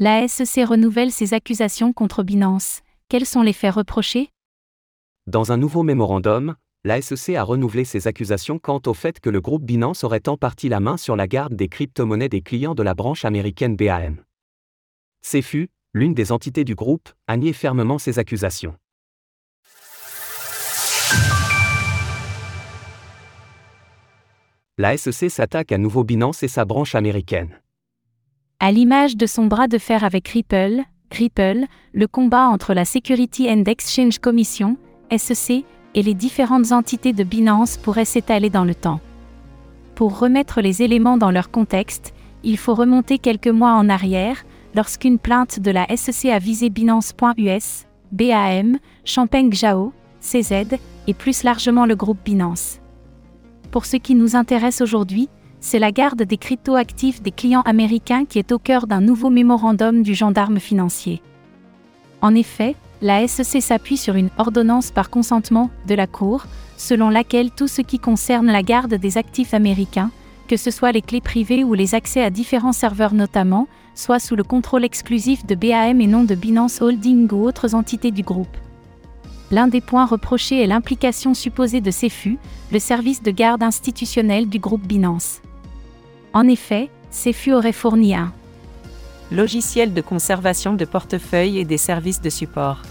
La SEC renouvelle ses accusations contre Binance. Quels sont les faits reprochés? Dans un nouveau mémorandum, la SEC a renouvelé ses accusations quant au fait que le groupe Binance aurait en partie la main sur la garde des crypto-monnaies des clients de la branche américaine BAM. CFU, l'une des entités du groupe, a nié fermement ces accusations. La SEC s'attaque à nouveau Binance et sa branche américaine. À l'image de son bras de fer avec Ripple, Ripple, le combat entre la Security and Exchange Commission, SEC, et les différentes entités de Binance pourrait s'étaler dans le temps. Pour remettre les éléments dans leur contexte, il faut remonter quelques mois en arrière, lorsqu'une plainte de la SEC a visé Binance.us, BAM, Champagne Jao, CZ, et plus largement le groupe Binance. Pour ce qui nous intéresse aujourd'hui, c'est la garde des cryptoactifs des clients américains qui est au cœur d'un nouveau mémorandum du gendarme financier. En effet, la SEC s'appuie sur une ordonnance par consentement de la Cour, selon laquelle tout ce qui concerne la garde des actifs américains, que ce soit les clés privées ou les accès à différents serveurs notamment, soit sous le contrôle exclusif de BAM et non de Binance Holding ou autres entités du groupe. L'un des points reprochés est l'implication supposée de CEFU, le service de garde institutionnel du groupe Binance. En effet, CEFU aurait fourni un logiciel de conservation de portefeuille et des services de support.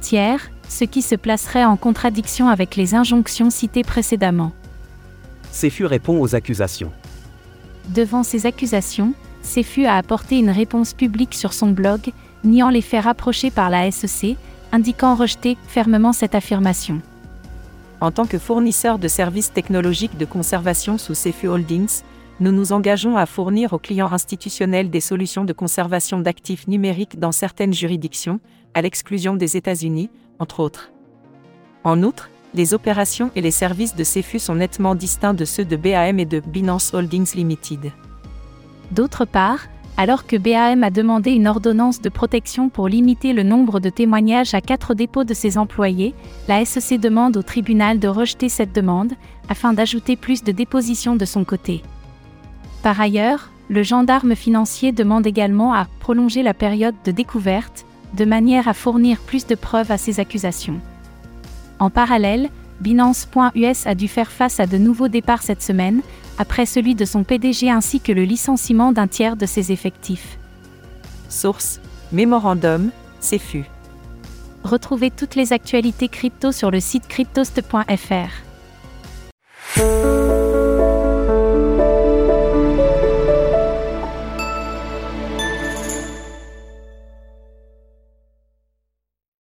Tiers, ce qui se placerait en contradiction avec les injonctions citées précédemment. CEFU répond aux accusations. Devant ces accusations, CEFU a apporté une réponse publique sur son blog, niant les faits rapprochés par la SEC, indiquant rejeter fermement cette affirmation. En tant que fournisseur de services technologiques de conservation sous CEFU Holdings, nous nous engageons à fournir aux clients institutionnels des solutions de conservation d'actifs numériques dans certaines juridictions, à l'exclusion des États-Unis, entre autres. En outre, les opérations et les services de CEFU sont nettement distincts de ceux de BAM et de Binance Holdings Limited. D'autre part, alors que BAM a demandé une ordonnance de protection pour limiter le nombre de témoignages à quatre dépôts de ses employés, la SEC demande au tribunal de rejeter cette demande, afin d'ajouter plus de dépositions de son côté. Par ailleurs, le gendarme financier demande également à prolonger la période de découverte, de manière à fournir plus de preuves à ses accusations. En parallèle, Binance.us a dû faire face à de nouveaux départs cette semaine, après celui de son PDG ainsi que le licenciement d'un tiers de ses effectifs. Source Mémorandum, CFU. Retrouvez toutes les actualités crypto sur le site cryptost.fr.